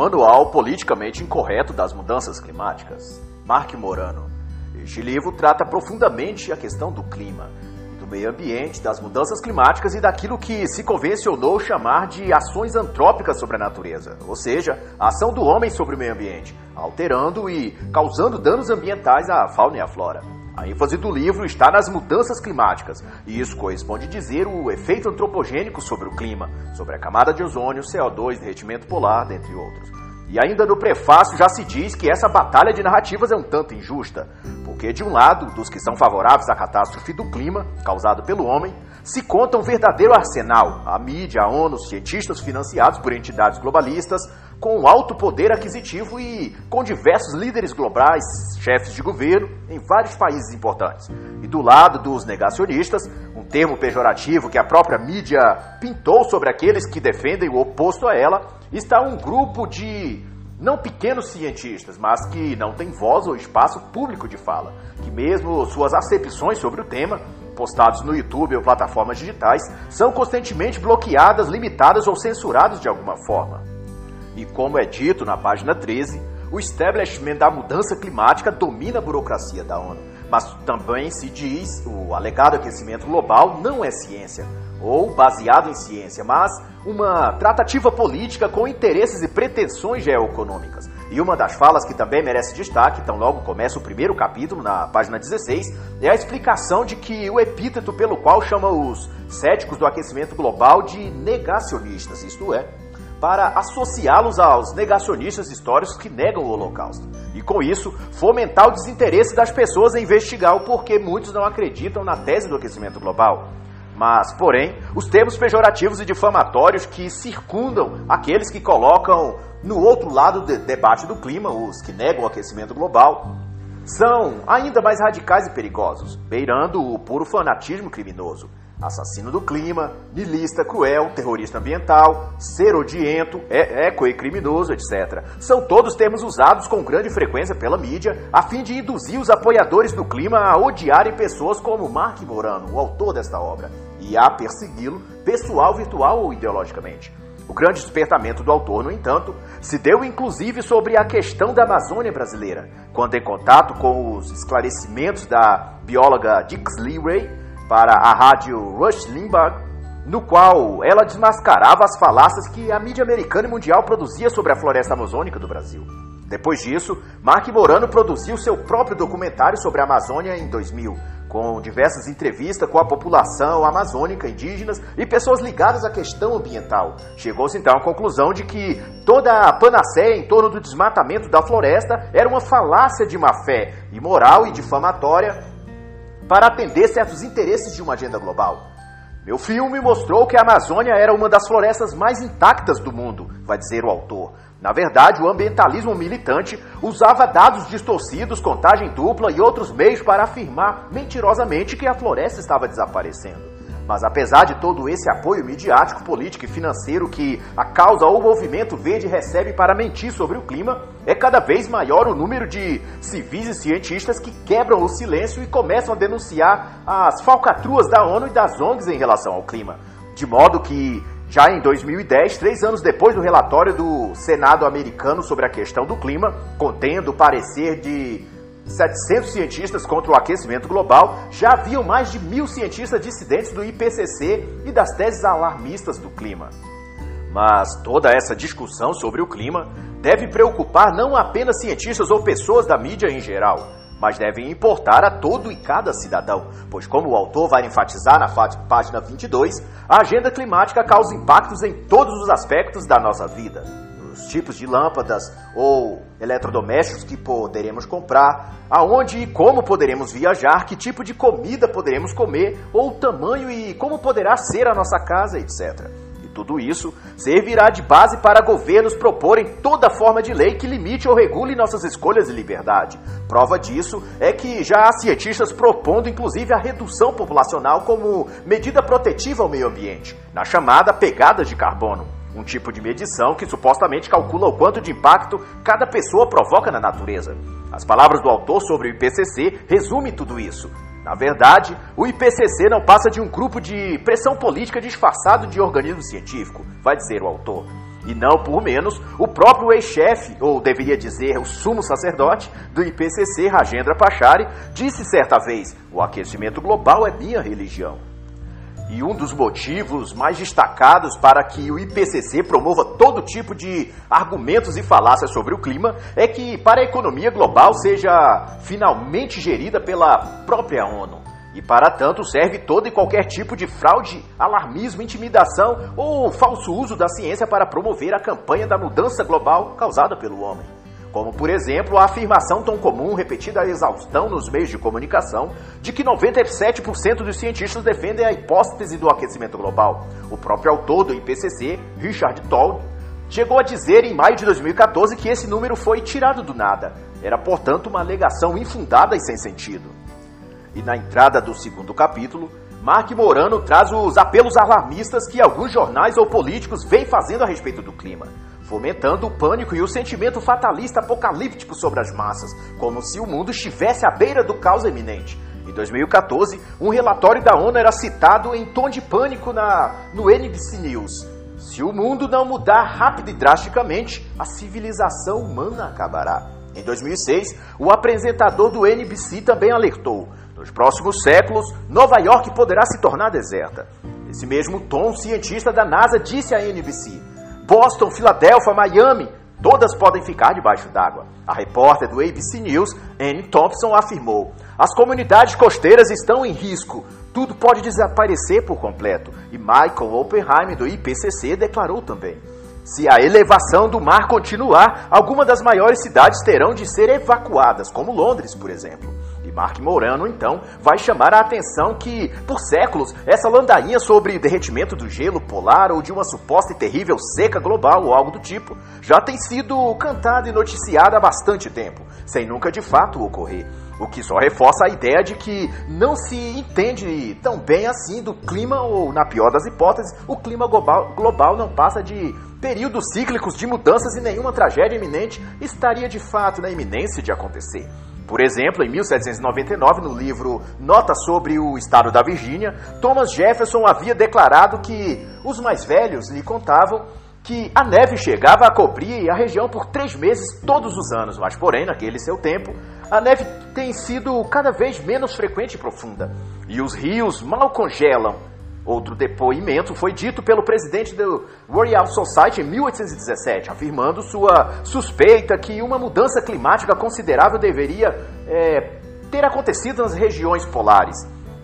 Manual Politicamente Incorreto das Mudanças Climáticas, Mark Morano. Este livro trata profundamente a questão do clima, do meio ambiente, das mudanças climáticas e daquilo que se convencionou chamar de ações antrópicas sobre a natureza, ou seja, a ação do homem sobre o meio ambiente, alterando e causando danos ambientais à fauna e à flora. A ênfase do livro está nas mudanças climáticas, e isso corresponde dizer o efeito antropogênico sobre o clima, sobre a camada de ozônio, CO2, derretimento polar, dentre outros. E ainda no prefácio já se diz que essa batalha de narrativas é um tanto injusta, porque de um lado, dos que são favoráveis à catástrofe do clima causada pelo homem, se conta um verdadeiro arsenal, a mídia, a ONU, cientistas financiados por entidades globalistas, com alto poder aquisitivo e com diversos líderes globais, chefes de governo em vários países importantes. E do lado dos negacionistas, um termo pejorativo que a própria mídia pintou sobre aqueles que defendem o oposto a ela, está um grupo de não pequenos cientistas, mas que não têm voz ou espaço público de fala, que mesmo suas acepções sobre o tema, postados no YouTube ou plataformas digitais, são constantemente bloqueadas, limitadas ou censuradas de alguma forma. E como é dito na página 13, o establishment da mudança climática domina a burocracia da ONU. Mas também se diz o alegado aquecimento global não é ciência, ou baseado em ciência, mas uma tratativa política com interesses e pretensões geoeconômicas. E uma das falas que também merece destaque, então logo começa o primeiro capítulo, na página 16, é a explicação de que o epíteto pelo qual chama os céticos do aquecimento global de negacionistas, isto é, para associá-los aos negacionistas históricos que negam o Holocausto. E com isso, fomentar o desinteresse das pessoas em investigar o porquê muitos não acreditam na tese do aquecimento global. Mas, porém, os termos pejorativos e difamatórios que circundam aqueles que colocam no outro lado do debate do clima, os que negam o aquecimento global, são ainda mais radicais e perigosos, beirando o puro fanatismo criminoso assassino do clima, nilista cruel, terrorista ambiental, ser odiento, é, eco e criminoso, etc. São todos termos usados com grande frequência pela mídia a fim de induzir os apoiadores do clima a odiarem pessoas como Mark Morano, o autor desta obra, e a persegui-lo, pessoal, virtual ou ideologicamente. O grande despertamento do autor, no entanto, se deu inclusive sobre a questão da Amazônia brasileira, quando em contato com os esclarecimentos da bióloga Dix Leary, para a rádio Rush Limbaugh, no qual ela desmascarava as falácias que a mídia americana e mundial produzia sobre a floresta amazônica do Brasil. Depois disso, Mark Morano produziu seu próprio documentário sobre a Amazônia em 2000, com diversas entrevistas com a população amazônica, indígenas e pessoas ligadas à questão ambiental. Chegou-se então à conclusão de que toda a panaceia em torno do desmatamento da floresta era uma falácia de má fé, imoral e difamatória para atender certos interesses de uma agenda global. Meu filme mostrou que a Amazônia era uma das florestas mais intactas do mundo, vai dizer o autor. Na verdade, o ambientalismo militante usava dados distorcidos, contagem dupla e outros meios para afirmar mentirosamente que a floresta estava desaparecendo. Mas apesar de todo esse apoio midiático, político e financeiro que a causa ou movimento verde recebe para mentir sobre o clima, é cada vez maior o número de civis e cientistas que quebram o silêncio e começam a denunciar as falcatruas da ONU e das ONGs em relação ao clima. De modo que, já em 2010, três anos depois do relatório do Senado americano sobre a questão do clima, contendo o parecer de 700 cientistas contra o aquecimento global, já haviam mais de mil cientistas dissidentes do IPCC e das teses alarmistas do clima. Mas toda essa discussão sobre o clima deve preocupar não apenas cientistas ou pessoas da mídia em geral, mas deve importar a todo e cada cidadão, pois, como o autor vai enfatizar na página 22, a agenda climática causa impactos em todos os aspectos da nossa vida os tipos de lâmpadas ou eletrodomésticos que poderemos comprar, aonde e como poderemos viajar, que tipo de comida poderemos comer, ou o tamanho e como poderá ser a nossa casa, etc. E tudo isso servirá de base para governos proporem toda forma de lei que limite ou regule nossas escolhas e liberdade. Prova disso é que já há cientistas propondo inclusive a redução populacional como medida protetiva ao meio ambiente, na chamada pegada de carbono um tipo de medição que supostamente calcula o quanto de impacto cada pessoa provoca na natureza. As palavras do autor sobre o IPCC resumem tudo isso. Na verdade, o IPCC não passa de um grupo de pressão política disfarçado de organismo científico, vai dizer o autor. E não por menos, o próprio ex-chefe, ou deveria dizer o sumo sacerdote do IPCC, Rajendra Pachari, disse certa vez: o aquecimento global é minha religião. E um dos motivos mais destacados para que o IPCC promova todo tipo de argumentos e falácias sobre o clima é que, para a economia global seja finalmente gerida pela própria ONU. E para tanto serve todo e qualquer tipo de fraude, alarmismo, intimidação ou falso uso da ciência para promover a campanha da mudança global causada pelo homem. Como, por exemplo, a afirmação tão comum, repetida a exaustão nos meios de comunicação, de que 97% dos cientistas defendem a hipótese do aquecimento global. O próprio autor do IPCC, Richard Toll, chegou a dizer em maio de 2014 que esse número foi tirado do nada. Era, portanto, uma alegação infundada e sem sentido. E na entrada do segundo capítulo, Mark Morano traz os apelos alarmistas que alguns jornais ou políticos vêm fazendo a respeito do clima, fomentando o pânico e o sentimento fatalista apocalíptico sobre as massas, como se o mundo estivesse à beira do caos iminente. Em 2014, um relatório da ONU era citado em tom de pânico na, no NBC News. Se o mundo não mudar rápido e drasticamente, a civilização humana acabará. Em 2006, o apresentador do NBC também alertou: nos próximos séculos, Nova York poderá se tornar deserta. Esse mesmo tom, cientista da NASA disse à NBC: Boston, Filadélfia, Miami, todas podem ficar debaixo d'água. A repórter do ABC News, Anne Thompson, afirmou: As comunidades costeiras estão em risco. Tudo pode desaparecer por completo. E Michael Oppenheim, do IPCC, declarou também: se a elevação do mar continuar, algumas das maiores cidades terão de ser evacuadas, como Londres, por exemplo. Mark Morano, então, vai chamar a atenção que, por séculos, essa landainha sobre derretimento do gelo polar ou de uma suposta e terrível seca global ou algo do tipo já tem sido cantada e noticiada há bastante tempo, sem nunca de fato ocorrer. O que só reforça a ideia de que não se entende tão bem assim do clima, ou, na pior das hipóteses, o clima global, global não passa de períodos cíclicos de mudanças e nenhuma tragédia iminente estaria de fato na iminência de acontecer. Por exemplo, em 1799, no livro Nota sobre o Estado da Virgínia, Thomas Jefferson havia declarado que os mais velhos lhe contavam que a neve chegava a cobrir a região por três meses todos os anos, mas porém, naquele seu tempo, a neve tem sido cada vez menos frequente e profunda, e os rios mal congelam Outro depoimento foi dito pelo presidente do Royal Society em 1817, afirmando sua suspeita que uma mudança climática considerável deveria é, ter acontecido nas regiões polares,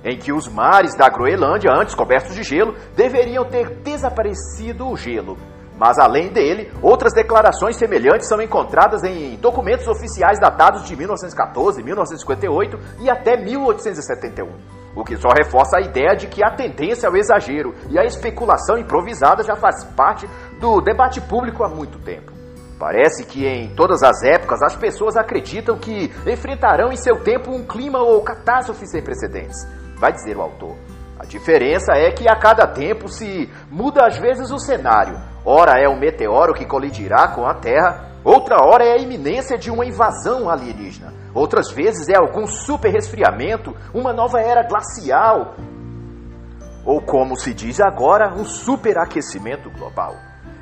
em que os mares da Groenlândia, antes cobertos de gelo, deveriam ter desaparecido o gelo. Mas além dele, outras declarações semelhantes são encontradas em documentos oficiais datados de 1914, 1958 e até 1871 o que só reforça a ideia de que a tendência ao exagero e à especulação improvisada já faz parte do debate público há muito tempo. Parece que em todas as épocas as pessoas acreditam que enfrentarão em seu tempo um clima ou catástrofe sem precedentes, vai dizer o autor. A diferença é que a cada tempo se muda às vezes o cenário. Ora é um meteoro que colidirá com a Terra, outra hora é a iminência de uma invasão alienígena. Outras vezes é algum super resfriamento, uma nova era glacial, ou como se diz agora, um superaquecimento global.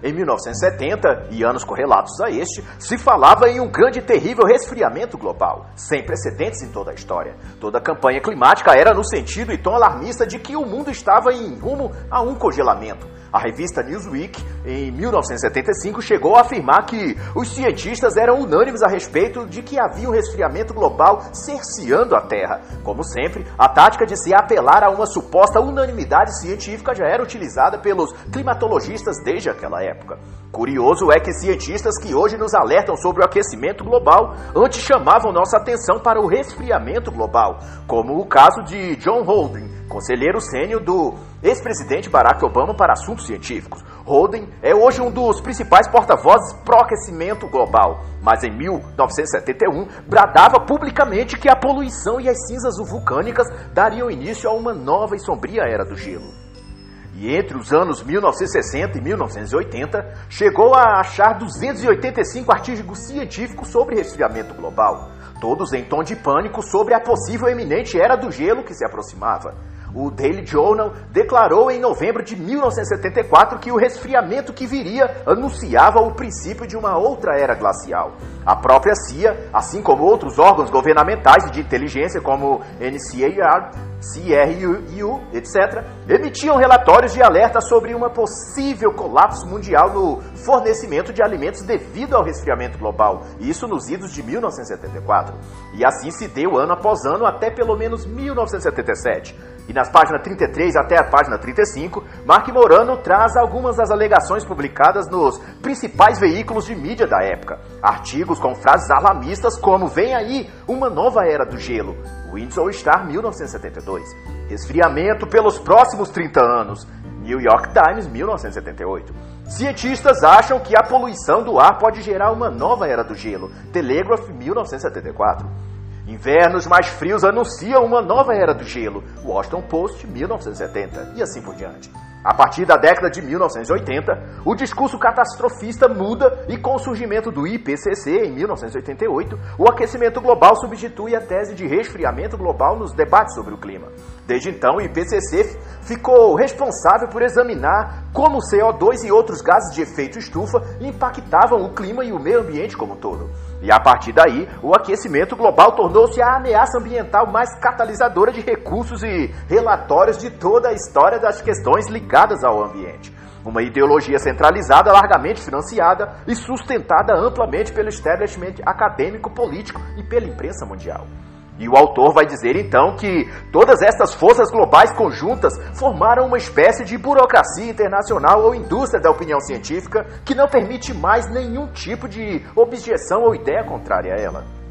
Em 1970, e anos correlatos a este, se falava em um grande e terrível resfriamento global, sem precedentes em toda a história. Toda a campanha climática era no sentido e tom alarmista de que o mundo estava em rumo a um congelamento. A revista Newsweek, em 1975, chegou a afirmar que os cientistas eram unânimes a respeito de que havia um resfriamento global cerceando a Terra. Como sempre, a tática de se apelar a uma suposta unanimidade científica já era utilizada pelos climatologistas desde aquela época. Curioso é que cientistas que hoje nos alertam sobre o aquecimento global antes chamavam nossa atenção para o resfriamento global, como o caso de John Holden, conselheiro sênior do ex-presidente Barack Obama para assuntos científicos. Holden é hoje um dos principais porta-vozes pró-aquecimento global, mas em 1971 bradava publicamente que a poluição e as cinzas vulcânicas dariam início a uma nova e sombria era do gelo. E entre os anos 1960 e 1980, chegou a achar 285 artigos científicos sobre resfriamento global, todos em tom de pânico sobre a possível eminente era do gelo que se aproximava. O Daily Journal declarou em novembro de 1974 que o resfriamento que viria anunciava o princípio de uma outra era glacial. A própria CIA, assim como outros órgãos governamentais de inteligência como NCAR, CRU, etc., emitiam relatórios de alerta sobre uma possível colapso mundial no fornecimento de alimentos devido ao resfriamento global, isso nos idos de 1974. E assim se deu ano após ano até pelo menos 1977. E nas páginas 33 até a página 35, Mark Morano traz algumas das alegações publicadas nos principais veículos de mídia da época. Artigos com frases alarmistas como Vem aí uma nova era do gelo, Windsor Star 1972. Resfriamento pelos próximos 30 anos, New York Times 1978. Cientistas acham que a poluição do ar pode gerar uma nova era do gelo, Telegraph 1974. Invernos mais frios anunciam uma nova era do gelo, Washington Post 1970 e assim por diante. A partir da década de 1980, o discurso catastrofista muda e com o surgimento do IPCC em 1988, o aquecimento global substitui a tese de resfriamento global nos debates sobre o clima. Desde então, o IPCC ficou responsável por examinar como o CO2 e outros gases de efeito estufa impactavam o clima e o meio ambiente como um todo. E a partir daí, o aquecimento global tornou-se a ameaça ambiental mais catalisadora de recursos e relatórios de toda a história das questões ligadas ao ambiente. Uma ideologia centralizada, largamente financiada e sustentada amplamente pelo establishment acadêmico, político e pela imprensa mundial. E o autor vai dizer então que todas estas forças globais conjuntas formaram uma espécie de burocracia internacional ou indústria da opinião científica que não permite mais nenhum tipo de objeção ou ideia contrária a ela.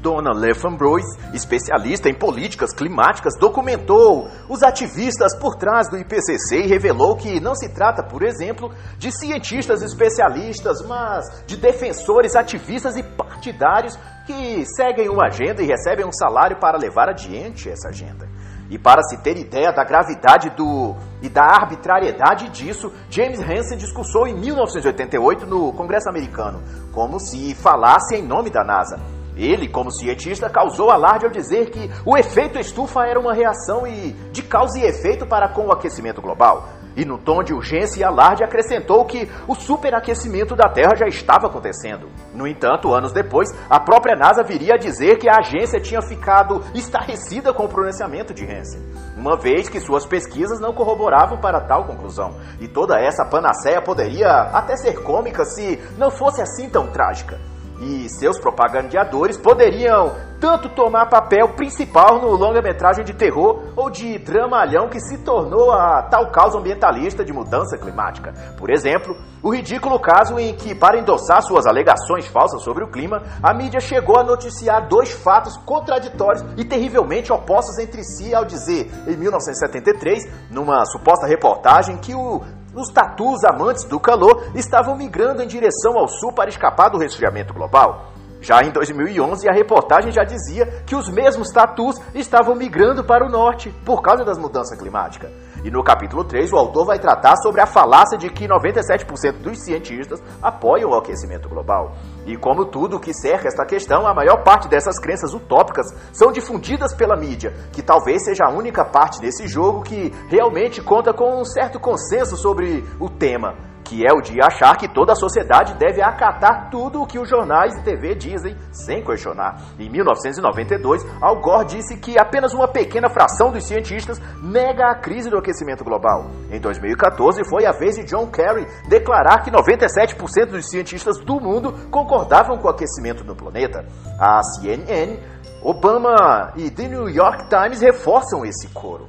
Donna Lefambroise, especialista em políticas climáticas, documentou os ativistas por trás do IPCC e revelou que não se trata, por exemplo, de cientistas especialistas, mas de defensores, ativistas e partidários que seguem uma agenda e recebem um salário para levar adiante essa agenda. E para se ter ideia da gravidade do e da arbitrariedade disso, James Hansen discursou em 1988 no Congresso americano, como se falasse em nome da NASA. Ele, como cientista, causou alarde ao dizer que o efeito estufa era uma reação e de causa e efeito para com o aquecimento global. E no tom de urgência e alarde acrescentou que o superaquecimento da Terra já estava acontecendo. No entanto, anos depois, a própria NASA viria a dizer que a agência tinha ficado estarrecida com o pronunciamento de Hansen, uma vez que suas pesquisas não corroboravam para tal conclusão. E toda essa panaceia poderia até ser cômica se não fosse assim tão trágica e seus propagandeadores poderiam tanto tomar papel principal no longa-metragem de terror ou de dramalhão que se tornou a tal causa ambientalista de mudança climática. Por exemplo, o ridículo caso em que, para endossar suas alegações falsas sobre o clima, a mídia chegou a noticiar dois fatos contraditórios e terrivelmente opostos entre si ao dizer, em 1973, numa suposta reportagem, que o os tatus amantes do calor estavam migrando em direção ao sul para escapar do resfriamento global. Já em 2011, a reportagem já dizia que os mesmos tatus estavam migrando para o norte por causa das mudanças climáticas. E no capítulo 3, o autor vai tratar sobre a falácia de que 97% dos cientistas apoiam o aquecimento global. E como tudo que cerca esta questão, a maior parte dessas crenças utópicas são difundidas pela mídia, que talvez seja a única parte desse jogo que realmente conta com um certo consenso sobre o tema que é o de achar que toda a sociedade deve acatar tudo o que os jornais e TV dizem sem questionar. Em 1992, Al Gore disse que apenas uma pequena fração dos cientistas nega a crise do aquecimento global. Em 2014, foi a vez de John Kerry declarar que 97% dos cientistas do mundo concordavam com o aquecimento do planeta. A CNN, Obama e The New York Times reforçam esse coro.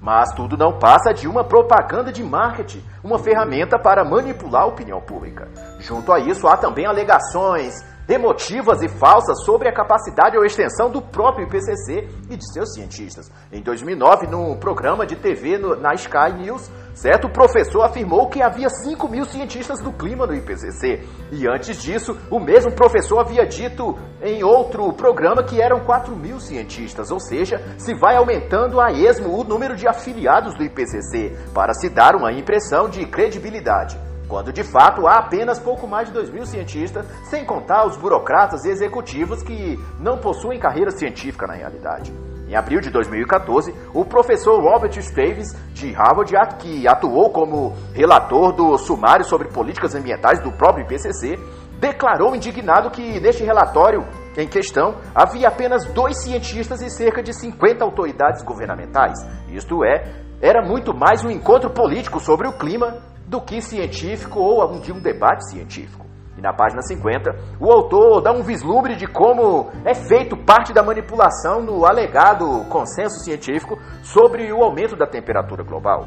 Mas tudo não passa de uma propaganda de marketing, uma ferramenta para manipular a opinião pública. Junto a isso, há também alegações emotivas e falsas sobre a capacidade ou extensão do próprio IPCC e de seus cientistas. Em 2009, num programa de TV no, na Sky News, certo professor afirmou que havia 5 mil cientistas do clima no IPCC. E antes disso, o mesmo professor havia dito em outro programa que eram 4 mil cientistas, ou seja, se vai aumentando a esmo o número de afiliados do IPCC, para se dar uma impressão de credibilidade quando de fato há apenas pouco mais de 2 mil cientistas, sem contar os burocratas e executivos que não possuem carreira científica na realidade. Em abril de 2014, o professor Robert Staves, de Harvard, que atuou como relator do sumário sobre políticas ambientais do próprio IPCC, declarou indignado que neste relatório em questão havia apenas dois cientistas e cerca de 50 autoridades governamentais. Isto é, era muito mais um encontro político sobre o clima do que científico ou de um debate científico. E na página 50, o autor dá um vislumbre de como é feito parte da manipulação no alegado consenso científico sobre o aumento da temperatura global.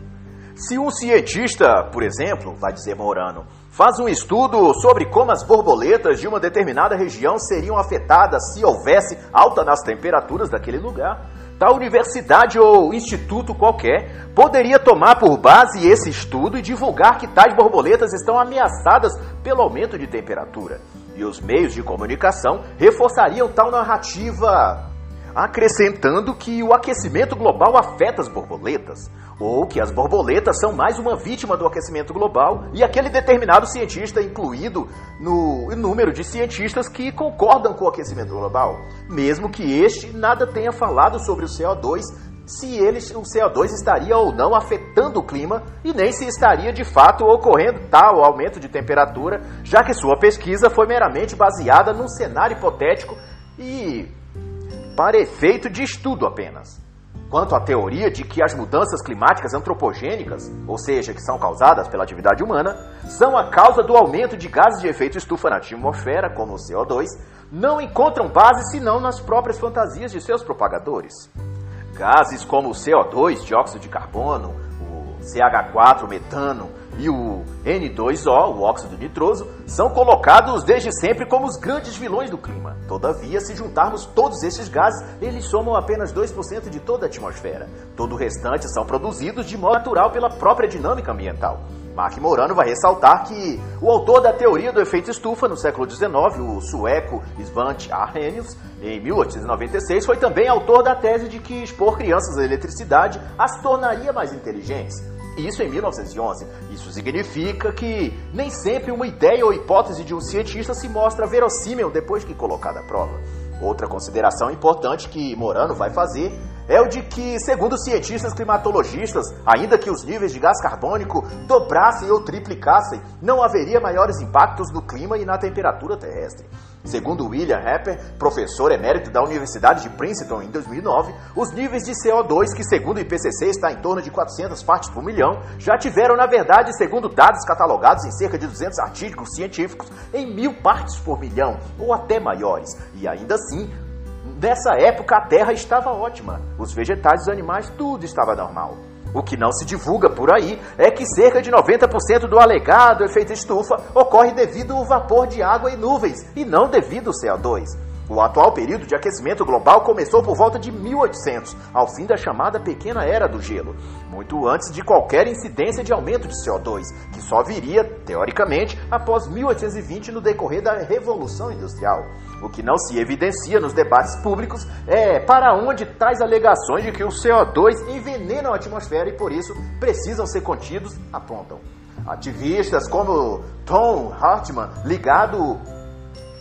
Se um cientista, por exemplo, vai dizer Morano, faz um estudo sobre como as borboletas de uma determinada região seriam afetadas se houvesse alta nas temperaturas daquele lugar, tal universidade ou instituto qualquer poderia tomar por base esse estudo e divulgar que tais borboletas estão ameaçadas pelo aumento de temperatura. E os meios de comunicação reforçariam tal narrativa, acrescentando que o aquecimento global afeta as borboletas, ou que as borboletas são mais uma vítima do aquecimento global e aquele determinado cientista incluído no número de cientistas que concordam com o aquecimento global, mesmo que este nada tenha falado sobre o CO2 se ele, o CO2 estaria ou não afetando o clima e nem se estaria de fato ocorrendo tal aumento de temperatura, já que sua pesquisa foi meramente baseada num cenário hipotético e para efeito de estudo apenas. Quanto à teoria de que as mudanças climáticas antropogênicas, ou seja, que são causadas pela atividade humana, são a causa do aumento de gases de efeito estufa na atmosfera, como o CO2, não encontram base senão nas próprias fantasias de seus propagadores. Gases como o CO2, dióxido de carbono, o CH4, metano e o N2O, o óxido nitroso, são colocados desde sempre como os grandes vilões do clima. Todavia, se juntarmos todos esses gases, eles somam apenas 2% de toda a atmosfera. Todo o restante são produzidos de modo natural pela própria dinâmica ambiental. Mark Morano vai ressaltar que o autor da teoria do efeito estufa no século XIX, o sueco Svante Arrhenius, em 1896, foi também autor da tese de que expor crianças à eletricidade as tornaria mais inteligentes. Isso em 1911. Isso significa que nem sempre uma ideia ou hipótese de um cientista se mostra verossímil depois que colocada à prova. Outra consideração importante que Morano vai fazer é o de que, segundo cientistas climatologistas, ainda que os níveis de gás carbônico dobrassem ou triplicassem, não haveria maiores impactos no clima e na temperatura terrestre. Segundo William Hepper, professor emérito da Universidade de Princeton em 2009, os níveis de CO2, que segundo o IPCC está em torno de 400 partes por milhão, já tiveram, na verdade, segundo dados catalogados em cerca de 200 artigos científicos, em mil partes por milhão, ou até maiores. E ainda assim, nessa época a Terra estava ótima. Os vegetais os animais, tudo estava normal. O que não se divulga por aí é que cerca de 90% do alegado efeito estufa ocorre devido ao vapor de água e nuvens, e não devido ao CO2. O atual período de aquecimento global começou por volta de 1800, ao fim da chamada Pequena Era do Gelo, muito antes de qualquer incidência de aumento de CO2, que só viria, teoricamente, após 1820 no decorrer da Revolução Industrial. O que não se evidencia nos debates públicos é para onde traz alegações de que o CO2 envenena a atmosfera e por isso precisam ser contidos, apontam. Ativistas como Tom Hartman, ligado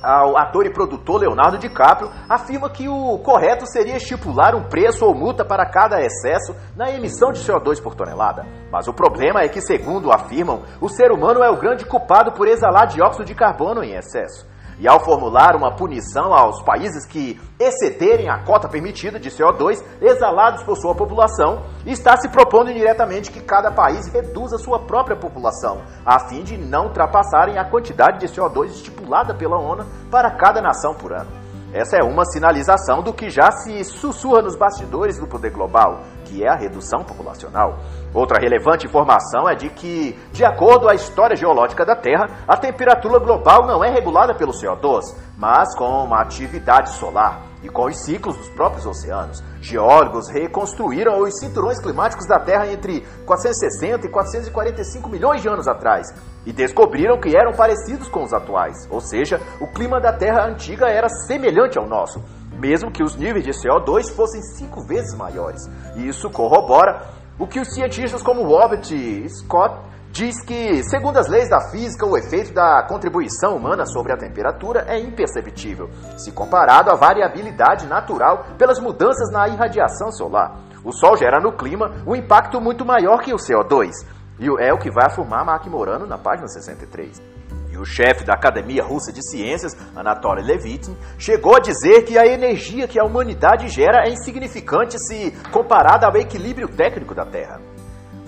ao ator e produtor Leonardo DiCaprio, afirma que o correto seria estipular um preço ou multa para cada excesso na emissão de CO2 por tonelada. Mas o problema é que, segundo afirmam, o ser humano é o grande culpado por exalar dióxido de carbono em excesso. E ao formular uma punição aos países que excederem a cota permitida de CO2 exalados por sua população, está se propondo indiretamente que cada país reduza sua própria população, a fim de não ultrapassarem a quantidade de CO2 estipulada pela ONU para cada nação por ano. Essa é uma sinalização do que já se sussurra nos bastidores do poder global, que é a redução populacional. Outra relevante informação é de que, de acordo à história geológica da Terra, a temperatura global não é regulada pelo CO2, mas com uma atividade solar e com os ciclos dos próprios oceanos. Geólogos reconstruíram os cinturões climáticos da Terra entre 460 e 445 milhões de anos atrás e descobriram que eram parecidos com os atuais, ou seja, o clima da Terra antiga era semelhante ao nosso, mesmo que os níveis de CO2 fossem cinco vezes maiores. E isso corrobora o que os cientistas como Robert Scott diz que, segundo as leis da física, o efeito da contribuição humana sobre a temperatura é imperceptível, se comparado à variabilidade natural pelas mudanças na irradiação solar. O Sol gera no clima um impacto muito maior que o CO2, e é o que vai afirmar Mark Morano na página 63. O chefe da Academia Russa de Ciências, Anatoly Levitin, chegou a dizer que a energia que a humanidade gera é insignificante se comparada ao equilíbrio técnico da Terra.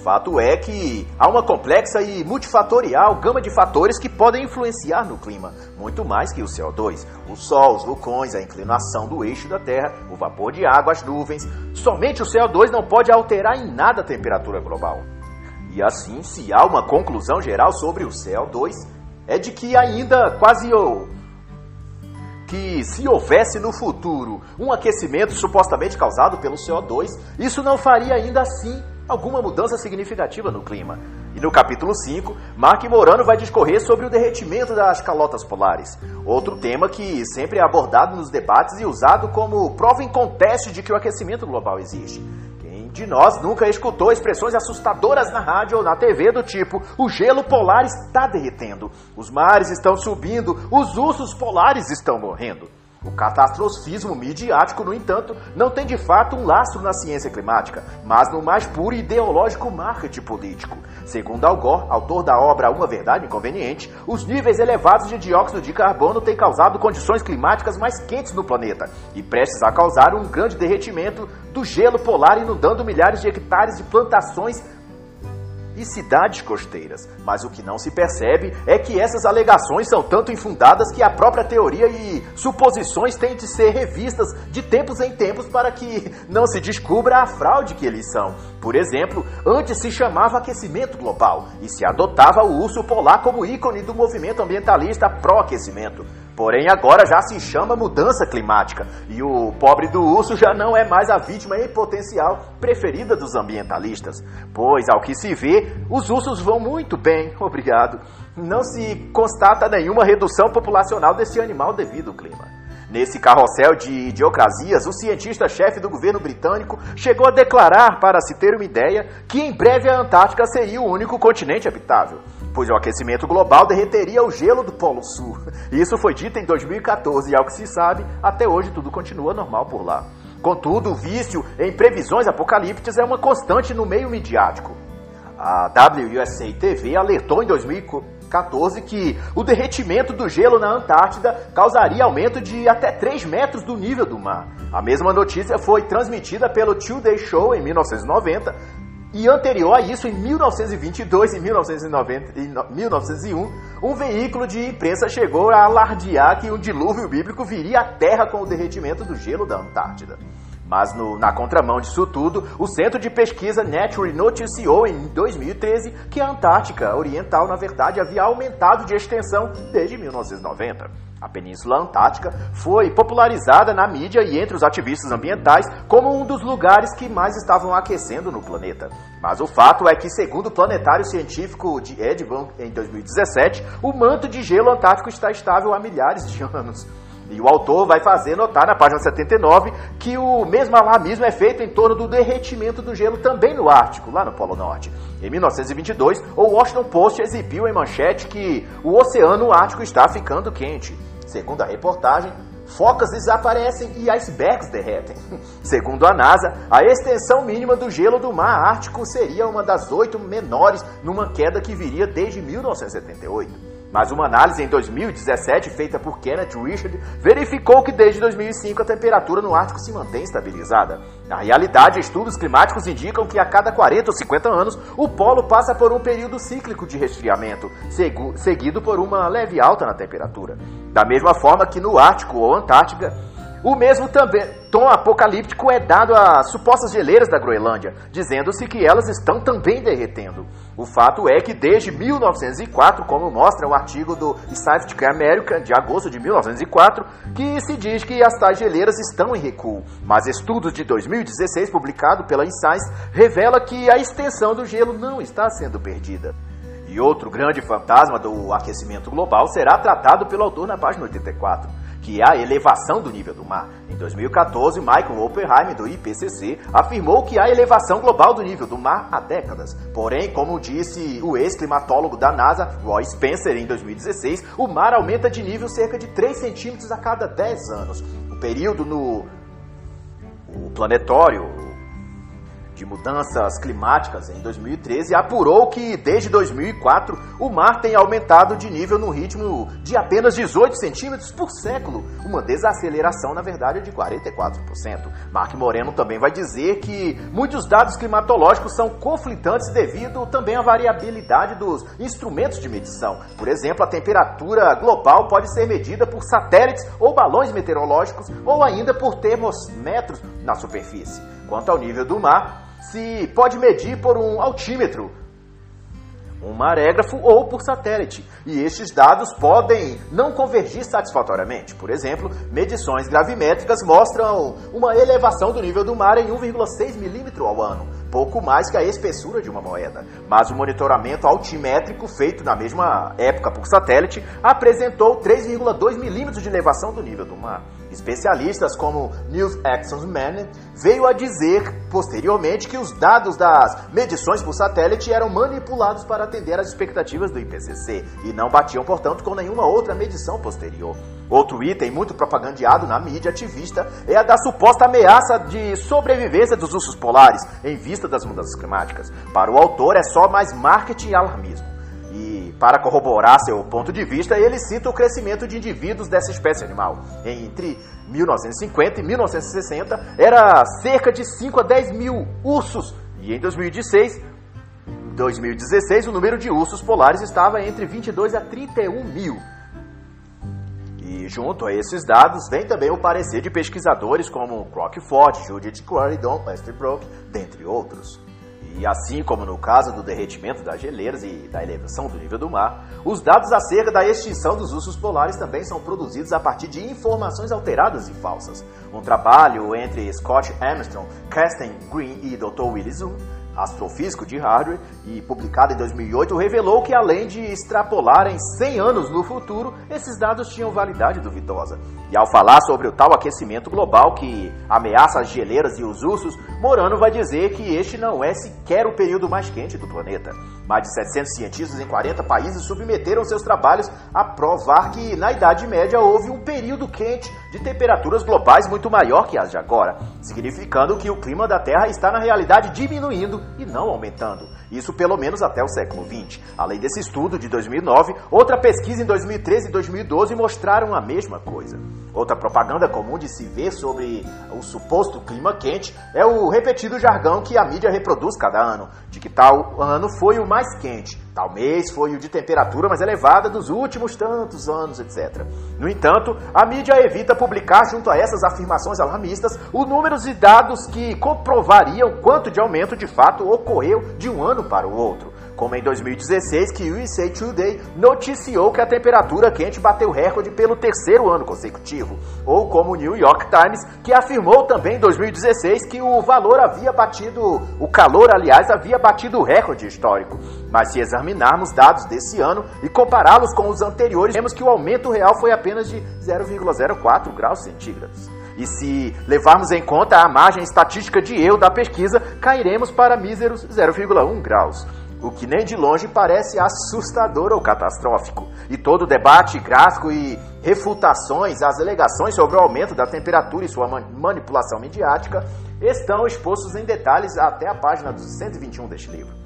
Fato é que há uma complexa e multifatorial gama de fatores que podem influenciar no clima, muito mais que o CO2, o Sol, os vulcões, a inclinação do eixo da Terra, o vapor de água, as nuvens. Somente o CO2 não pode alterar em nada a temperatura global. E assim, se há uma conclusão geral sobre o CO2, é de que ainda quase ou que se houvesse no futuro um aquecimento supostamente causado pelo CO2, isso não faria ainda assim alguma mudança significativa no clima. E no capítulo 5, Mark Morano vai discorrer sobre o derretimento das calotas polares, outro tema que sempre é abordado nos debates e usado como prova em conteste de que o aquecimento global existe. De nós nunca escutou expressões assustadoras na rádio ou na TV do tipo: o gelo polar está derretendo, os mares estão subindo, os ursos polares estão morrendo? O catastrofismo midiático, no entanto, não tem de fato um lastro na ciência climática, mas no mais puro e ideológico marketing político. Segundo Al Gore, autor da obra Uma Verdade Inconveniente, os níveis elevados de dióxido de carbono têm causado condições climáticas mais quentes no planeta e prestes a causar um grande derretimento do gelo polar, inundando milhares de hectares de plantações e cidades costeiras. Mas o que não se percebe é que essas alegações são tanto infundadas que a própria teoria e suposições têm de ser revistas de tempos em tempos para que não se descubra a fraude que eles são. Por exemplo, antes se chamava aquecimento global e se adotava o urso polar como ícone do movimento ambientalista pró-aquecimento. Porém, agora já se chama mudança climática e o pobre do urso já não é mais a vítima em potencial preferida dos ambientalistas, pois, ao que se vê, os ursos vão muito bem, obrigado. Não se constata nenhuma redução populacional desse animal devido ao clima. Nesse carrossel de idiocrasias, o cientista-chefe do governo britânico chegou a declarar, para se ter uma ideia, que em breve a Antártica seria o único continente habitável pois o aquecimento global derreteria o gelo do Polo Sul. Isso foi dito em 2014 e, ao que se sabe, até hoje tudo continua normal por lá. Contudo, o vício em previsões apocalípticas é uma constante no meio midiático. A WUSA TV alertou em 2014 que o derretimento do gelo na Antártida causaria aumento de até 3 metros do nível do mar. A mesma notícia foi transmitida pelo Today Show em 1990, e anterior a isso, em 1922 e 1990, 1901, um veículo de imprensa chegou a alardear que um dilúvio bíblico viria à Terra com o derretimento do gelo da Antártida. Mas no, na contramão disso tudo, o Centro de Pesquisa Nature noticiou em 2013 que a Antártica Oriental, na verdade, havia aumentado de extensão desde 1990. A Península Antártica foi popularizada na mídia e entre os ativistas ambientais como um dos lugares que mais estavam aquecendo no planeta. Mas o fato é que, segundo o planetário científico de Edvan em 2017, o manto de gelo antártico está estável há milhares de anos. E o autor vai fazer notar na página 79 que o mesmo alarmismo é feito em torno do derretimento do gelo também no Ártico, lá no Polo Norte. Em 1922, o Washington Post exibiu em manchete que o Oceano Ártico está ficando quente. Segundo a reportagem, focas desaparecem e icebergs derretem. Segundo a NASA, a extensão mínima do gelo do mar Ártico seria uma das oito menores numa queda que viria desde 1978. Mas uma análise em 2017 feita por Kenneth Richard verificou que desde 2005 a temperatura no Ártico se mantém estabilizada. Na realidade, estudos climáticos indicam que a cada 40 ou 50 anos o polo passa por um período cíclico de resfriamento, seguido por uma leve alta na temperatura. Da mesma forma que no Ártico ou Antártica, o mesmo também, tom apocalíptico é dado às supostas geleiras da Groenlândia, dizendo-se que elas estão também derretendo. O fato é que desde 1904, como mostra um artigo do Scientific American de agosto de 1904, que se diz que as tais geleiras estão em recuo. Mas estudos de 2016, publicado pela Insights, revela que a extensão do gelo não está sendo perdida. E outro grande fantasma do aquecimento global será tratado pelo autor na página 84 que é a elevação do nível do mar. Em 2014, Michael Oppenheim, do IPCC, afirmou que há elevação global do nível do mar há décadas. Porém, como disse o ex-climatólogo da NASA, Roy Spencer, em 2016, o mar aumenta de nível cerca de 3 centímetros a cada 10 anos. O período no o planetório de Mudanças Climáticas em 2013 apurou que desde 2004 o mar tem aumentado de nível no ritmo de apenas 18 centímetros por século, uma desaceleração, na verdade, de 44%. Mark Moreno também vai dizer que muitos dados climatológicos são conflitantes devido também à variabilidade dos instrumentos de medição. Por exemplo, a temperatura global pode ser medida por satélites ou balões meteorológicos ou ainda por termômetros na superfície. Quanto ao nível do mar, se pode medir por um altímetro, um marégrafo ou por satélite. E estes dados podem não convergir satisfatoriamente. Por exemplo, medições gravimétricas mostram uma elevação do nível do mar em 1,6 milímetro ao ano, pouco mais que a espessura de uma moeda. Mas o monitoramento altimétrico feito na mesma época por satélite apresentou 3,2 milímetros de elevação do nível do mar. Especialistas como News Action Man veio a dizer posteriormente que os dados das medições por satélite eram manipulados para atender às expectativas do IPCC e não batiam, portanto, com nenhuma outra medição posterior. Outro item muito propagandeado na mídia ativista é a da suposta ameaça de sobrevivência dos ursos polares em vista das mudanças climáticas. Para o autor, é só mais marketing e alarmismo. Para corroborar seu ponto de vista, ele cita o crescimento de indivíduos dessa espécie animal. Entre 1950 e 1960, era cerca de 5 a 10 mil ursos. E em 2016, 2016 o número de ursos polares estava entre 22 a 31 mil. E junto a esses dados vem também o parecer de pesquisadores como Crockford, Judith Clarendon, Westerbrook, dentre outros. E assim como no caso do derretimento das geleiras e da elevação do nível do mar, os dados acerca da extinção dos ursos polares também são produzidos a partir de informações alteradas e falsas. Um trabalho entre Scott Armstrong, Kirsten Green e Dr. Willis astrofísico de Harvard e publicado em 2008, revelou que além de extrapolarem 100 anos no futuro, esses dados tinham validade duvidosa. E ao falar sobre o tal aquecimento global que ameaça as geleiras e os ursos, Morano vai dizer que este não é sequer o período mais quente do planeta. Mais de 700 cientistas em 40 países submeteram seus trabalhos a provar que na Idade Média houve um período quente de temperaturas globais muito maior que as de agora, significando que o clima da Terra está na realidade diminuindo e não aumentando. Isso pelo menos até o século XX. Além desse estudo de 2009, outra pesquisa em 2013 e 2012 mostraram a mesma coisa. Outra propaganda comum de se ver sobre o suposto clima quente é o repetido jargão que a mídia reproduz cada ano, de que tal ano foi o mais quente, tal mês foi o de temperatura mais elevada dos últimos tantos anos, etc. No entanto, a mídia evita publicar junto a essas afirmações alarmistas os números e dados que comprovariam quanto de aumento de fato ocorreu de um ano para o outro como em 2016 que o USA Today noticiou que a temperatura quente bateu recorde pelo terceiro ano consecutivo, ou como o New York Times, que afirmou também em 2016 que o valor havia batido, o calor, aliás, havia batido o recorde histórico. Mas se examinarmos dados desse ano e compará-los com os anteriores, vemos que o aumento real foi apenas de 0,04 graus centígrados. E se levarmos em conta a margem estatística de erro da pesquisa, cairemos para míseros 0,1 graus o que nem de longe parece assustador ou catastrófico. E todo o debate gráfico e refutações às alegações sobre o aumento da temperatura e sua manipulação midiática estão expostos em detalhes até a página 121 deste livro.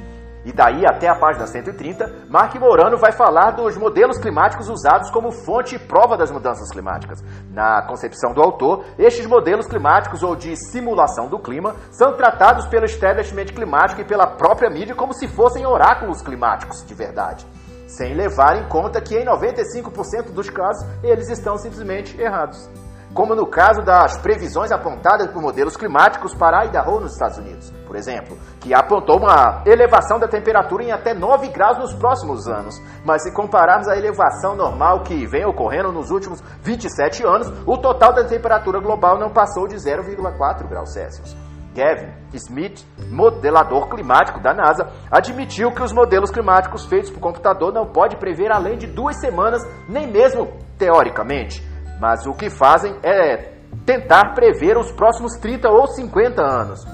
E daí até a página 130, Mark Morano vai falar dos modelos climáticos usados como fonte e prova das mudanças climáticas. Na concepção do autor, estes modelos climáticos ou de simulação do clima são tratados pelo establishment climático e pela própria mídia como se fossem oráculos climáticos de verdade, sem levar em conta que em 95% dos casos eles estão simplesmente errados como no caso das previsões apontadas por modelos climáticos para Idaho nos Estados Unidos, por exemplo, que apontou uma elevação da temperatura em até 9 graus nos próximos anos. Mas se compararmos a elevação normal que vem ocorrendo nos últimos 27 anos, o total da temperatura global não passou de 0,4 graus Celsius. Kevin Smith, modelador climático da NASA, admitiu que os modelos climáticos feitos por computador não pode prever além de duas semanas, nem mesmo teoricamente mas o que fazem é tentar prever os próximos 30 ou 50 anos.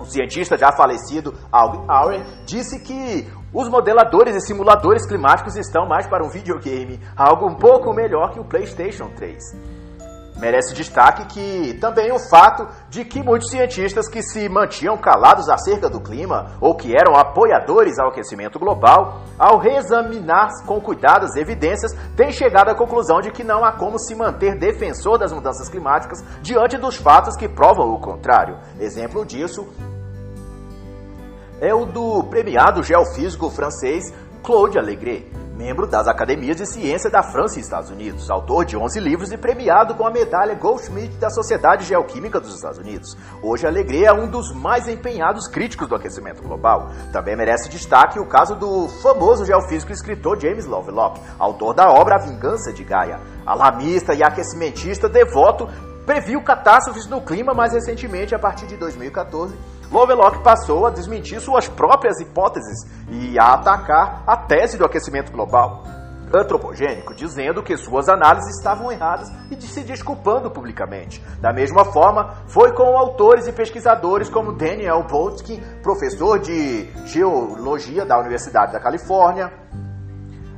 O cientista já falecido Alvin Auer disse que os modeladores e simuladores climáticos estão mais para um videogame, algo um pouco melhor que o PlayStation 3. Merece destaque que também o fato de que muitos cientistas que se mantinham calados acerca do clima ou que eram apoiadores ao aquecimento global, ao reexaminar com cuidado as evidências, têm chegado à conclusão de que não há como se manter defensor das mudanças climáticas diante dos fatos que provam o contrário. Exemplo disso é o do premiado geofísico francês Claude Allegret membro das Academias de Ciência da França e Estados Unidos, autor de 11 livros e premiado com a medalha Goldschmidt da Sociedade Geoquímica dos Estados Unidos. Hoje, Alegre é um dos mais empenhados críticos do aquecimento global. Também merece destaque o caso do famoso geofísico e escritor James Lovelock, autor da obra A Vingança de Gaia. Alarmista e aquecimentista devoto, previu catástrofes no clima mais recentemente, a partir de 2014, Lovelock passou a desmentir suas próprias hipóteses e a atacar a tese do aquecimento global antropogênico, dizendo que suas análises estavam erradas e se desculpando publicamente. Da mesma forma, foi com autores e pesquisadores como Daniel Boltzkin, professor de geologia da Universidade da Califórnia,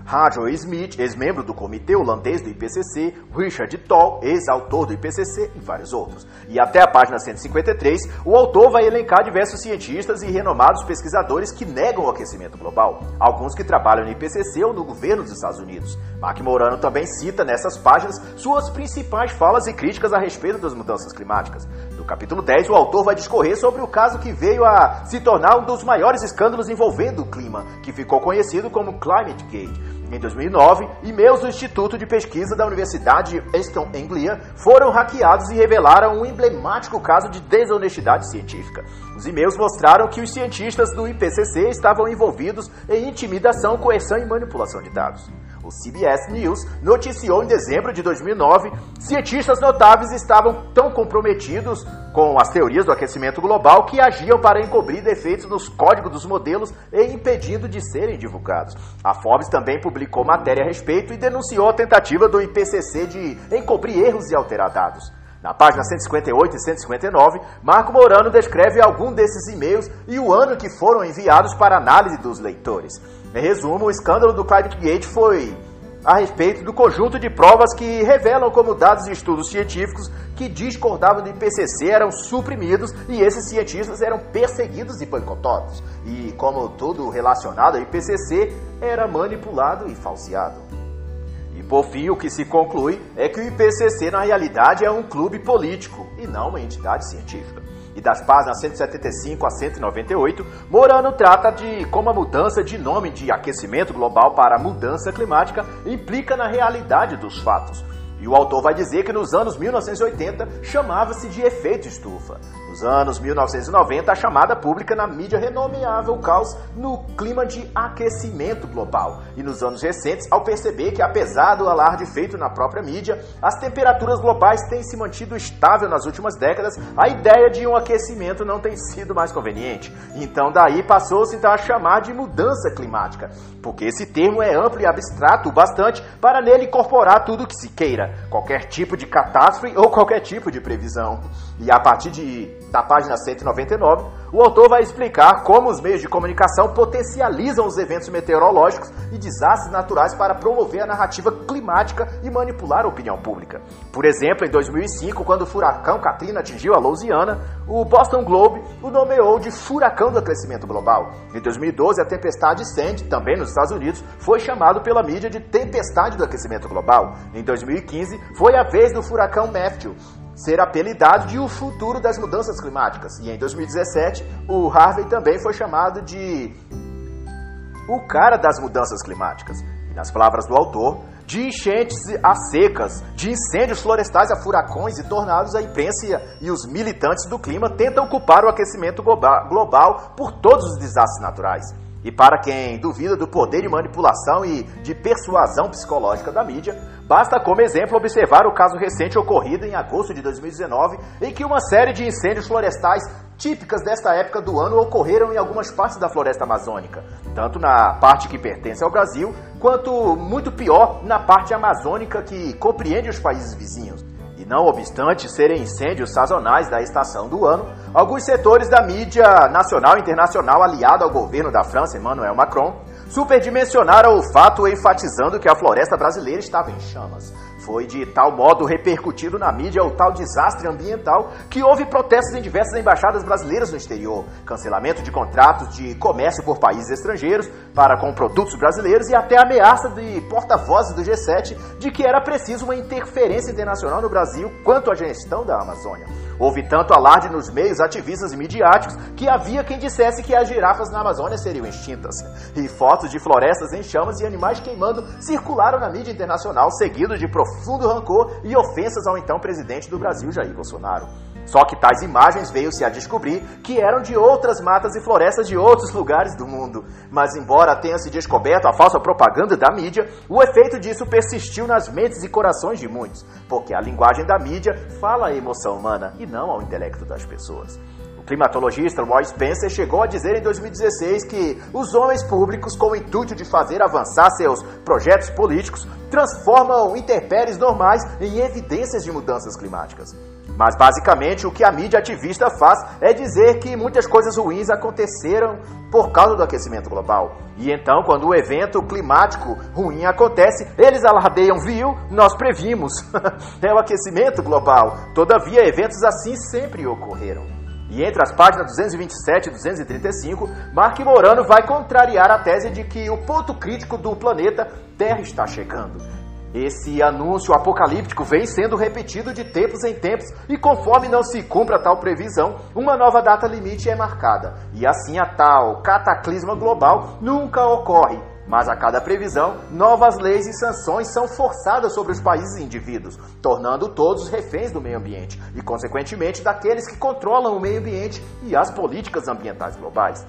Roger Smith, ex-membro do comitê holandês do IPCC, Richard Toll, ex-autor do IPCC e vários outros. E até a página 153, o autor vai elencar diversos cientistas e renomados pesquisadores que negam o aquecimento global, alguns que trabalham no IPCC ou no governo dos Estados Unidos. Mark Morano também cita nessas páginas suas principais falas e críticas a respeito das mudanças climáticas. No capítulo 10, o autor vai discorrer sobre o caso que veio a se tornar um dos maiores escândalos envolvendo o clima, que ficou conhecido como Climate Gate em 2009, e-mails do Instituto de Pesquisa da Universidade Easton Anglia foram hackeados e revelaram um emblemático caso de desonestidade científica. Os e-mails mostraram que os cientistas do IPCC estavam envolvidos em intimidação, coerção e manipulação de dados. O CBS News noticiou em dezembro de 2009 cientistas notáveis estavam tão comprometidos com as teorias do aquecimento global que agiam para encobrir defeitos nos códigos dos modelos e impedindo de serem divulgados. A Forbes também publicou matéria a respeito e denunciou a tentativa do IPCC de encobrir erros e alterar dados. Na página 158 e 159, Marco Morano descreve algum desses e-mails e o ano que foram enviados para análise dos leitores. Em resumo, o escândalo do ClimateGate foi a respeito do conjunto de provas que revelam como dados de estudos científicos que discordavam do IPCC eram suprimidos e esses cientistas eram perseguidos e boicotados. E como tudo relacionado ao IPCC era manipulado e falseado. E por fim, o que se conclui é que o IPCC na realidade é um clube político e não uma entidade científica e das páginas 175 a 198, Morano trata de como a mudança de nome de aquecimento global para mudança climática implica na realidade dos fatos. E o autor vai dizer que nos anos 1980 chamava-se de efeito estufa. Nos anos 1990, a chamada pública na mídia renomeava o caos no clima de aquecimento global. E nos anos recentes, ao perceber que, apesar do alarde feito na própria mídia, as temperaturas globais têm se mantido estável nas últimas décadas, a ideia de um aquecimento não tem sido mais conveniente. Então, daí passou-se então, a chamar de mudança climática, porque esse termo é amplo e abstrato o bastante para nele incorporar tudo o que se queira qualquer tipo de catástrofe ou qualquer tipo de previsão. E a partir de, da página 199, o autor vai explicar como os meios de comunicação potencializam os eventos meteorológicos e desastres naturais para promover a narrativa climática e manipular a opinião pública. Por exemplo, em 2005, quando o furacão Katrina atingiu a Louisiana, o Boston Globe o nomeou de furacão do aquecimento global. Em 2012, a tempestade Sandy, também nos Estados Unidos, foi chamado pela mídia de tempestade do aquecimento global. Em 2015, foi a vez do furacão Matthew, ser apelidado de o futuro das mudanças climáticas. E em 2017, o Harvey também foi chamado de o cara das mudanças climáticas. E nas palavras do autor, de enchentes a secas, de incêndios florestais a furacões e tornados, a imprensa e os militantes do clima tentam culpar o aquecimento global por todos os desastres naturais. E para quem duvida do poder de manipulação e de persuasão psicológica da mídia, basta como exemplo observar o caso recente ocorrido em agosto de 2019, em que uma série de incêndios florestais típicas desta época do ano ocorreram em algumas partes da floresta amazônica, tanto na parte que pertence ao Brasil, quanto, muito pior, na parte amazônica que compreende os países vizinhos. E não obstante serem incêndios sazonais da estação do ano, alguns setores da mídia nacional e internacional aliado ao governo da França, Emmanuel Macron, superdimensionaram o fato enfatizando que a floresta brasileira estava em chamas. Foi de tal modo repercutido na mídia o tal desastre ambiental que houve protestos em diversas embaixadas brasileiras no exterior, cancelamento de contratos de comércio por países estrangeiros para com produtos brasileiros e até ameaça de porta-vozes do G7 de que era preciso uma interferência internacional no Brasil quanto à gestão da Amazônia. Houve tanto alarde nos meios ativistas e midiáticos que havia quem dissesse que as girafas na Amazônia seriam extintas. E fotos de florestas em chamas e animais queimando circularam na mídia internacional, seguidos de profundo rancor e ofensas ao então presidente do Brasil, Jair Bolsonaro. Só que tais imagens veio-se a descobrir que eram de outras matas e florestas de outros lugares do mundo. Mas, embora tenha se descoberto a falsa propaganda da mídia, o efeito disso persistiu nas mentes e corações de muitos, porque a linguagem da mídia fala à emoção humana e não ao intelecto das pessoas. Climatologista Roy Spencer chegou a dizer em 2016 que os homens públicos, com o intuito de fazer avançar seus projetos políticos, transformam intempéries normais em evidências de mudanças climáticas. Mas basicamente o que a mídia ativista faz é dizer que muitas coisas ruins aconteceram por causa do aquecimento global. E então, quando o evento climático ruim acontece, eles alardeiam, viu? Nós previmos. é o aquecimento global. Todavia, eventos assim sempre ocorreram. E entre as páginas 227 e 235, Mark Morano vai contrariar a tese de que o ponto crítico do planeta Terra está chegando. Esse anúncio apocalíptico vem sendo repetido de tempos em tempos e conforme não se cumpra tal previsão, uma nova data limite é marcada. E assim a tal cataclisma global nunca ocorre. Mas a cada previsão, novas leis e sanções são forçadas sobre os países e indivíduos, tornando todos reféns do meio ambiente e, consequentemente, daqueles que controlam o meio ambiente e as políticas ambientais globais.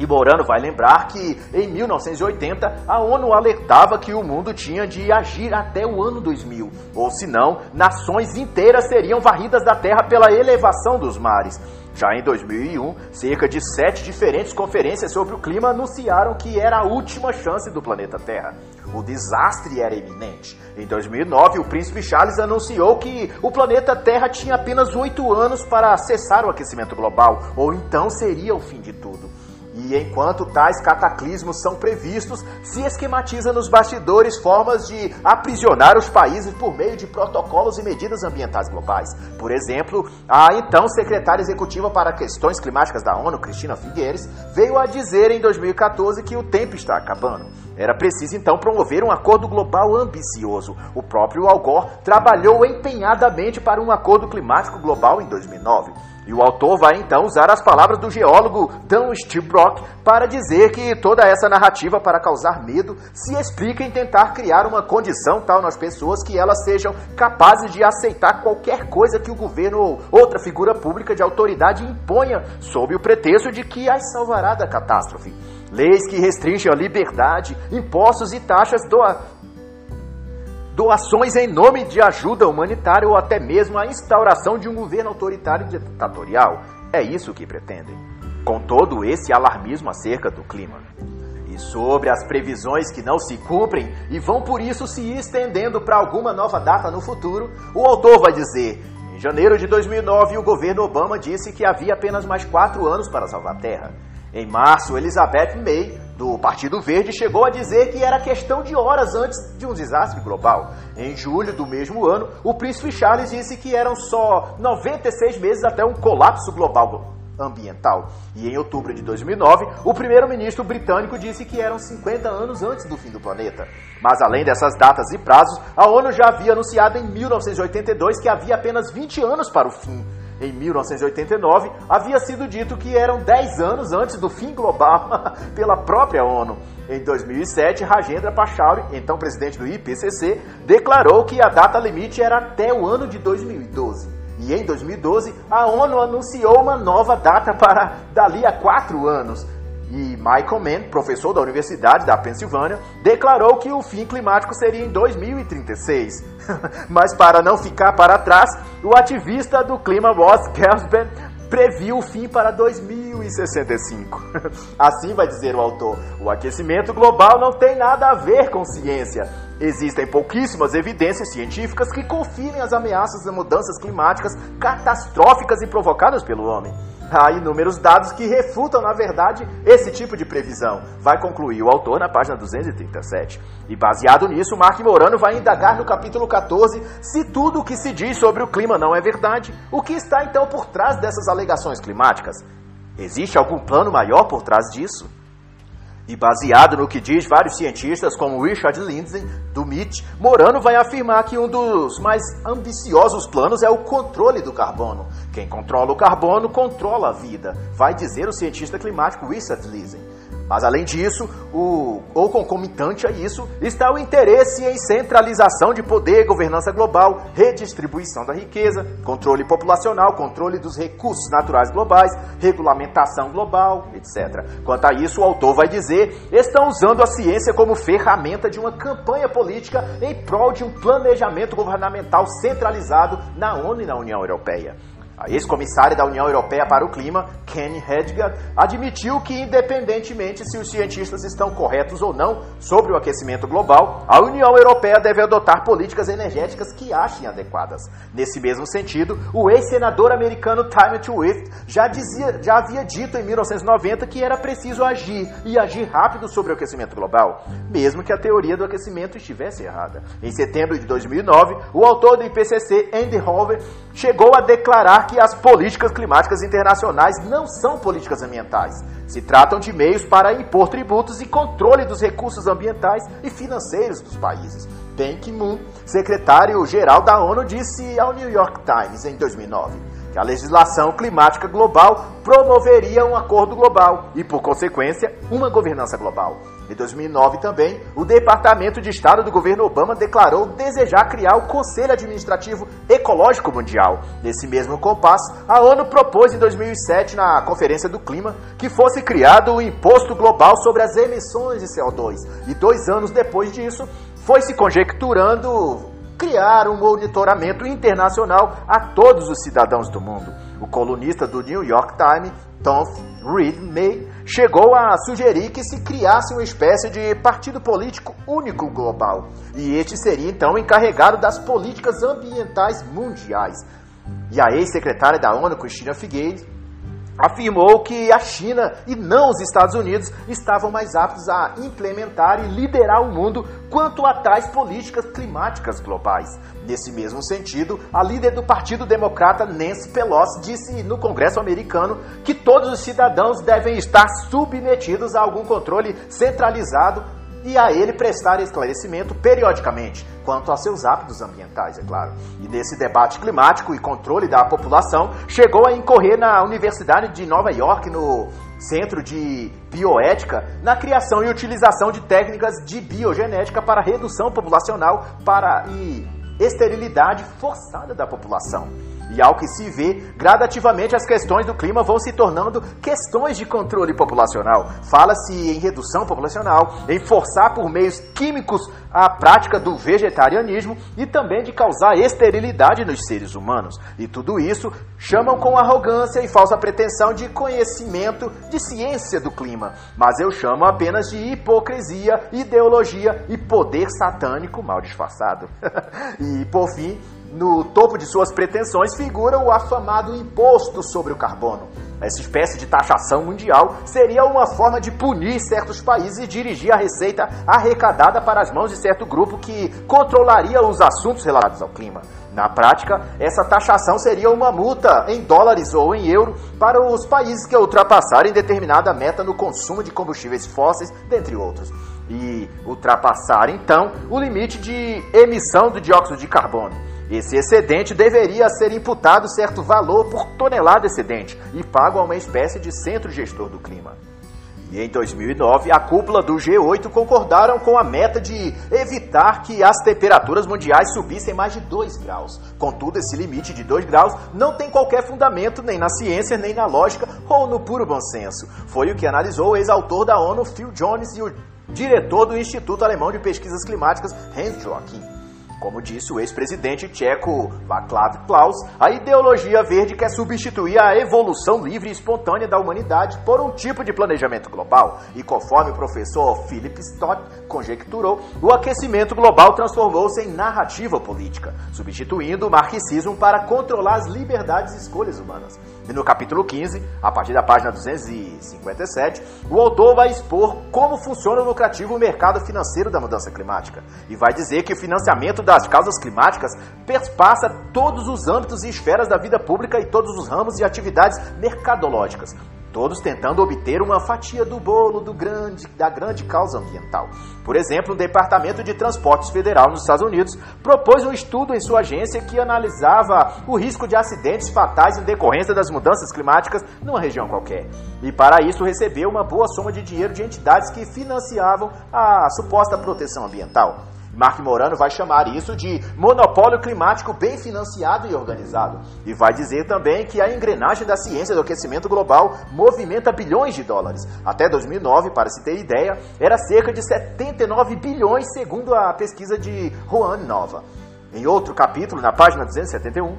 E Morano vai lembrar que em 1980 a ONU alertava que o mundo tinha de agir até o ano 2000, ou senão, nações inteiras seriam varridas da Terra pela elevação dos mares. Já em 2001, cerca de sete diferentes conferências sobre o clima anunciaram que era a última chance do planeta Terra. O desastre era iminente. Em 2009, o príncipe Charles anunciou que o planeta Terra tinha apenas oito anos para cessar o aquecimento global, ou então seria o fim de tudo. E enquanto tais cataclismos são previstos, se esquematiza nos bastidores formas de aprisionar os países por meio de protocolos e medidas ambientais globais. Por exemplo, a então secretária executiva para questões climáticas da ONU, Cristina Figueiredo, veio a dizer em 2014 que o tempo está acabando. Era preciso então promover um acordo global ambicioso. O próprio Al Gore trabalhou empenhadamente para um acordo climático global em 2009. E o autor vai então usar as palavras do geólogo Dan Stibrock para dizer que toda essa narrativa para causar medo se explica em tentar criar uma condição tal nas pessoas que elas sejam capazes de aceitar qualquer coisa que o governo ou outra figura pública de autoridade imponha sob o pretexto de que as salvará da catástrofe. Leis que restringem a liberdade, impostos e taxas do, doações em nome de ajuda humanitária ou até mesmo a instauração de um governo autoritário e ditatorial. É isso que pretendem. Com todo esse alarmismo acerca do clima. E sobre as previsões que não se cumprem e vão por isso se estendendo para alguma nova data no futuro, o autor vai dizer: em janeiro de 2009, o governo Obama disse que havia apenas mais quatro anos para salvar a Terra. Em março, Elizabeth May, do Partido Verde, chegou a dizer que era questão de horas antes de um desastre global. Em julho do mesmo ano, o príncipe Charles disse que eram só 96 meses até um colapso global ambiental. E em outubro de 2009, o primeiro-ministro britânico disse que eram 50 anos antes do fim do planeta. Mas além dessas datas e prazos, a ONU já havia anunciado em 1982 que havia apenas 20 anos para o fim em 1989, havia sido dito que eram 10 anos antes do fim global pela própria ONU. Em 2007, Rajendra Pachauri, então presidente do IPCC, declarou que a data limite era até o ano de 2012. E em 2012, a ONU anunciou uma nova data para dali a quatro anos, e Michael Mann, professor da Universidade da Pensilvânia, declarou que o fim climático seria em 2036. Mas para não ficar para trás, o ativista do clima Ross Gersben previu o fim para 2065. Assim vai dizer o autor: o aquecimento global não tem nada a ver com ciência. Existem pouquíssimas evidências científicas que confirmem as ameaças das mudanças climáticas catastróficas e provocadas pelo homem. Há inúmeros dados que refutam, na verdade, esse tipo de previsão, vai concluir o autor na página 237. E baseado nisso, Mark Morano vai indagar no capítulo 14 se tudo o que se diz sobre o clima não é verdade, o que está então por trás dessas alegações climáticas? Existe algum plano maior por trás disso? E baseado no que diz vários cientistas, como Richard Lindsay, do MIT, Morano vai afirmar que um dos mais ambiciosos planos é o controle do carbono. Quem controla o carbono controla a vida, vai dizer o cientista climático Richard Lindsay. Mas além disso, o, ou concomitante a isso, está o interesse em centralização de poder, governança global, redistribuição da riqueza, controle populacional, controle dos recursos naturais globais, regulamentação global, etc. Quanto a isso, o autor vai dizer: estão usando a ciência como ferramenta de uma campanha política em prol de um planejamento governamental centralizado na ONU e na União Europeia. A ex-comissária da União Europeia para o Clima, Kenny Hedgard, admitiu que, independentemente se os cientistas estão corretos ou não sobre o aquecimento global, a União Europeia deve adotar políticas energéticas que achem adequadas. Nesse mesmo sentido, o ex-senador americano Timothy Swift já, dizia, já havia dito em 1990 que era preciso agir e agir rápido sobre o aquecimento global, mesmo que a teoria do aquecimento estivesse errada. Em setembro de 2009, o autor do IPCC, Andy Hoover, chegou a declarar que as políticas climáticas internacionais não são políticas ambientais. Se tratam de meios para impor tributos e controle dos recursos ambientais e financeiros dos países. Ban Ki-moon, secretário-geral da ONU, disse ao New York Times em 2009 que a legislação climática global promoveria um acordo global e, por consequência, uma governança global. Em 2009 também, o Departamento de Estado do governo Obama declarou desejar criar o Conselho Administrativo Ecológico Mundial. Nesse mesmo compasso, a ONU propôs em 2007, na Conferência do Clima, que fosse criado o Imposto Global sobre as Emissões de CO2. E dois anos depois disso, foi se conjecturando criar um monitoramento internacional a todos os cidadãos do mundo. O colunista do New York Times, Tom Reed May, chegou a sugerir que se criasse uma espécie de partido político único global. E este seria então encarregado das políticas ambientais mundiais. E a ex-secretária da ONU, Cristina Figueiredo, afirmou que a China e não os Estados Unidos estavam mais aptos a implementar e liderar o mundo quanto a tais políticas climáticas globais. Nesse mesmo sentido, a líder do Partido Democrata, Nancy Pelosi, disse no Congresso americano que todos os cidadãos devem estar submetidos a algum controle centralizado e a ele prestar esclarecimento periodicamente quanto a seus hábitos ambientais, é claro. E nesse debate climático e controle da população, chegou a incorrer na Universidade de Nova York, no Centro de Bioética, na criação e utilização de técnicas de biogenética para redução populacional para e esterilidade forçada da população. E ao que se vê, gradativamente as questões do clima vão se tornando questões de controle populacional. Fala-se em redução populacional, em forçar por meios químicos a prática do vegetarianismo e também de causar esterilidade nos seres humanos. E tudo isso chamam com arrogância e falsa pretensão de conhecimento de ciência do clima. Mas eu chamo apenas de hipocrisia, ideologia e poder satânico mal disfarçado. e por fim, no topo de suas pretensões figura o afamado imposto sobre o carbono. Essa espécie de taxação mundial seria uma forma de punir certos países e dirigir a receita arrecadada para as mãos de certo grupo que controlaria os assuntos relacionados ao clima. Na prática, essa taxação seria uma multa em dólares ou em euro para os países que ultrapassarem determinada meta no consumo de combustíveis fósseis, dentre outros. E ultrapassar então o limite de emissão do dióxido de carbono. Esse excedente deveria ser imputado certo valor por tonelada excedente e pago a uma espécie de centro gestor do clima. E em 2009, a cúpula do G8 concordaram com a meta de evitar que as temperaturas mundiais subissem mais de 2 graus. Contudo, esse limite de 2 graus não tem qualquer fundamento nem na ciência, nem na lógica ou no puro bom senso. Foi o que analisou o ex-autor da ONU, Phil Jones, e o diretor do Instituto Alemão de Pesquisas Climáticas, Hans Joachim. Como disse o ex-presidente tcheco Václav Klaus, a ideologia verde quer substituir a evolução livre e espontânea da humanidade por um tipo de planejamento global. E conforme o professor Philip Stott conjecturou, o aquecimento global transformou-se em narrativa política, substituindo o marxismo para controlar as liberdades e escolhas humanas. E no capítulo 15, a partir da página 257, o autor vai expor como funciona o lucrativo mercado financeiro da mudança climática. E vai dizer que o financiamento das causas climáticas perpassa todos os âmbitos e esferas da vida pública e todos os ramos e atividades mercadológicas, todos tentando obter uma fatia do bolo do grande, da grande causa ambiental. Por exemplo, o Departamento de Transportes Federal nos Estados Unidos propôs um estudo em sua agência que analisava o risco de acidentes fatais em decorrência das mudanças climáticas numa região qualquer. E para isso recebeu uma boa soma de dinheiro de entidades que financiavam a suposta proteção ambiental. Mark Morano vai chamar isso de monopólio climático bem financiado e organizado. E vai dizer também que a engrenagem da ciência do aquecimento global movimenta bilhões de dólares. Até 2009, para se ter ideia, era cerca de 79 bilhões, segundo a pesquisa de Juan Nova. Em outro capítulo, na página 271,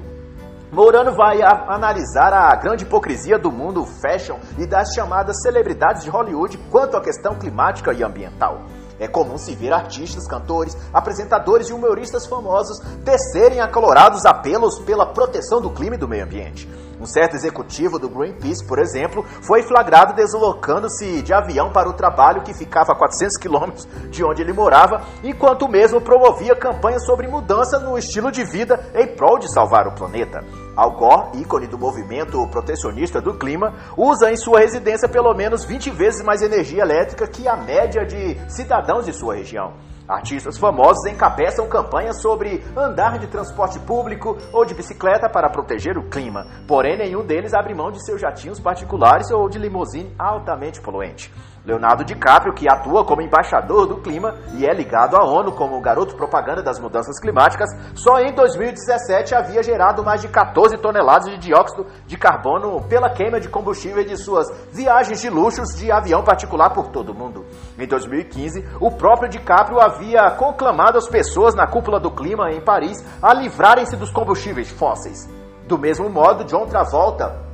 Mourano vai analisar a grande hipocrisia do mundo fashion e das chamadas celebridades de Hollywood quanto à questão climática e ambiental. É comum se ver artistas, cantores, apresentadores e humoristas famosos tecerem acalorados apelos pela proteção do clima e do meio ambiente. Um certo executivo do Greenpeace, por exemplo, foi flagrado deslocando-se de avião para o trabalho que ficava a 400 quilômetros de onde ele morava, enquanto mesmo promovia campanhas sobre mudança no estilo de vida em prol de salvar o planeta. Al Gore, ícone do movimento protecionista do clima, usa em sua residência pelo menos 20 vezes mais energia elétrica que a média de cidadãos de sua região. Artistas famosos encabeçam campanhas sobre andar de transporte público ou de bicicleta para proteger o clima, porém nenhum deles abre mão de seus jatinhos particulares ou de limusine altamente poluente. Leonardo DiCaprio, que atua como embaixador do clima e é ligado à ONU como garoto propaganda das mudanças climáticas, só em 2017 havia gerado mais de 14 toneladas de dióxido de carbono pela queima de combustível de suas viagens de luxos de avião particular por todo o mundo. Em 2015, o próprio DiCaprio havia conclamado as pessoas na cúpula do clima em Paris a livrarem-se dos combustíveis fósseis. Do mesmo modo, John Travolta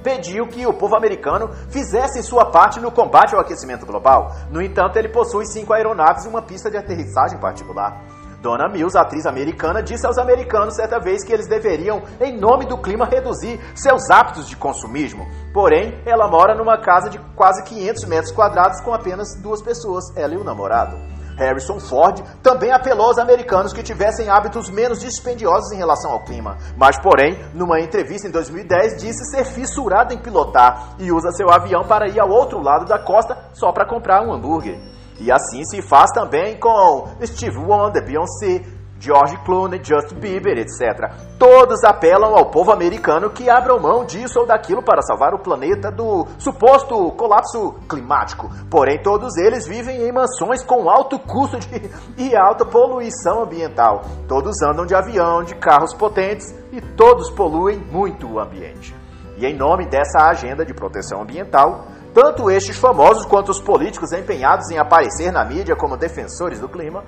pediu que o povo americano fizesse sua parte no combate ao aquecimento global. No entanto, ele possui cinco aeronaves e uma pista de aterrissagem particular. Donna Mills, atriz americana, disse aos americanos certa vez que eles deveriam, em nome do clima, reduzir seus hábitos de consumismo. Porém, ela mora numa casa de quase 500 metros quadrados com apenas duas pessoas, ela e o namorado. Harrison Ford também apelou aos americanos que tivessem hábitos menos dispendiosos em relação ao clima, mas, porém, numa entrevista em 2010, disse ser fissurado em pilotar e usa seu avião para ir ao outro lado da costa só para comprar um hambúrguer. E assim se faz também com Steve Wonder, Beyoncé, George Clooney, Justin Bieber, etc. Todos apelam ao povo americano que abram mão disso ou daquilo para salvar o planeta do suposto colapso climático. Porém, todos eles vivem em mansões com alto custo de, e alta poluição ambiental. Todos andam de avião, de carros potentes e todos poluem muito o ambiente. E em nome dessa agenda de proteção ambiental, tanto estes famosos quanto os políticos empenhados em aparecer na mídia como defensores do clima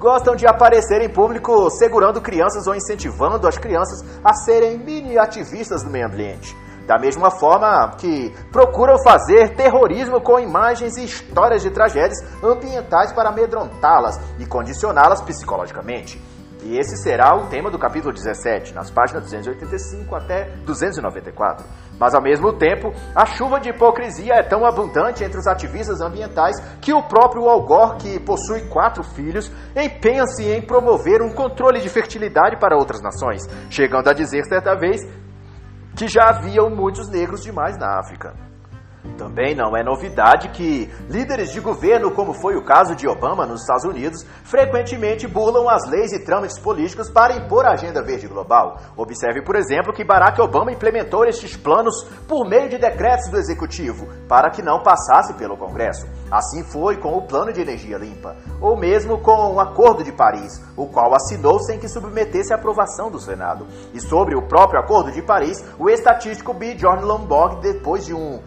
gostam de aparecer em público segurando crianças ou incentivando as crianças a serem mini ativistas do meio ambiente. Da mesma forma que procuram fazer terrorismo com imagens e histórias de tragédias ambientais para amedrontá-las e condicioná-las psicologicamente. E esse será o tema do capítulo 17, nas páginas 285 até 294. Mas ao mesmo tempo, a chuva de hipocrisia é tão abundante entre os ativistas ambientais que o próprio Al Gore, que possui quatro filhos, empenha-se em promover um controle de fertilidade para outras nações, chegando a dizer certa vez que já haviam muitos negros demais na África. Também não é novidade que líderes de governo, como foi o caso de Obama nos Estados Unidos, frequentemente burlam as leis e trâmites políticos para impor a agenda verde global. Observe, por exemplo, que Barack Obama implementou estes planos por meio de decretos do executivo, para que não passasse pelo Congresso. Assim foi com o Plano de Energia Limpa, ou mesmo com o Acordo de Paris, o qual assinou sem que submetesse à aprovação do Senado. E sobre o próprio Acordo de Paris, o estatístico B. John Lombard, depois de um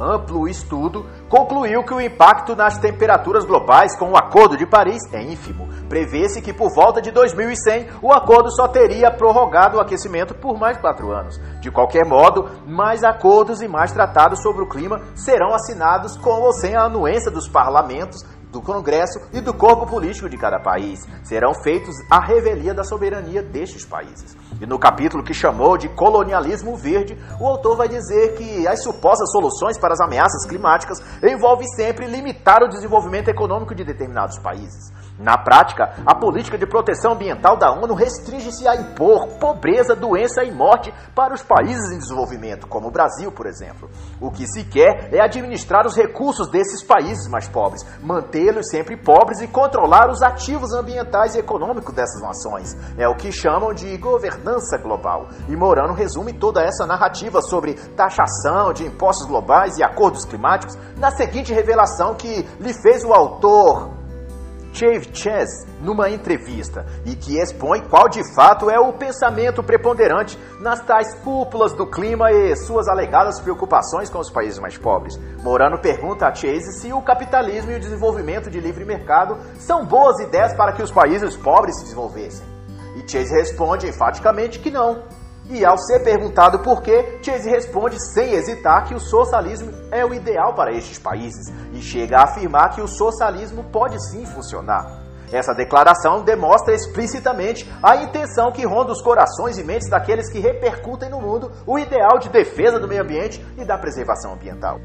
amplo estudo concluiu que o impacto nas temperaturas globais com o Acordo de Paris é ínfimo. Prevê-se que por volta de 2100 o acordo só teria prorrogado o aquecimento por mais quatro anos. De qualquer modo, mais acordos e mais tratados sobre o clima serão assinados com ou sem a anuência dos parlamentos do Congresso e do corpo político de cada país. Serão feitos a revelia da soberania destes países. E no capítulo que chamou de colonialismo verde, o autor vai dizer que as supostas soluções para as ameaças climáticas envolvem sempre limitar o desenvolvimento econômico de determinados países. Na prática, a política de proteção ambiental da ONU restringe-se a impor pobreza, doença e morte para os países em desenvolvimento, como o Brasil, por exemplo. O que se quer é administrar os recursos desses países mais pobres, mantê-los sempre pobres e controlar os ativos ambientais e econômicos dessas nações. É o que chamam de governança global. E Morano resume toda essa narrativa sobre taxação de impostos globais e acordos climáticos na seguinte revelação que lhe fez o autor Chave Chess numa entrevista e que expõe qual de fato é o pensamento preponderante nas tais cúpulas do clima e suas alegadas preocupações com os países mais pobres. Morano pergunta a Chase se o capitalismo e o desenvolvimento de livre mercado são boas ideias para que os países pobres se desenvolvessem. E Chase responde enfaticamente que não. E ao ser perguntado por quê, Chase responde sem hesitar que o socialismo é o ideal para estes países e chega a afirmar que o socialismo pode sim funcionar. Essa declaração demonstra explicitamente a intenção que ronda os corações e mentes daqueles que repercutem no mundo o ideal de defesa do meio ambiente e da preservação ambiental.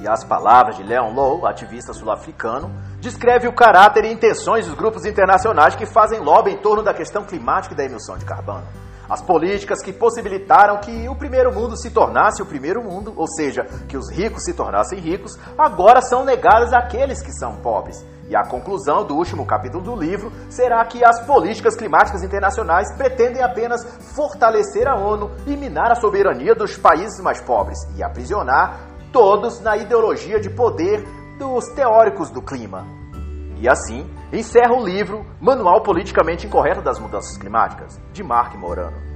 E as palavras de Leon Low, ativista sul-africano, descreve o caráter e intenções dos grupos internacionais que fazem lobby em torno da questão climática e da emissão de carbono. As políticas que possibilitaram que o primeiro mundo se tornasse o primeiro mundo, ou seja, que os ricos se tornassem ricos, agora são negadas àqueles que são pobres. E a conclusão do último capítulo do livro será que as políticas climáticas internacionais pretendem apenas fortalecer a ONU e minar a soberania dos países mais pobres e aprisionar todos na ideologia de poder dos teóricos do clima. E assim, encerra o livro Manual Politicamente Incorreto das Mudanças Climáticas, de Mark Morano.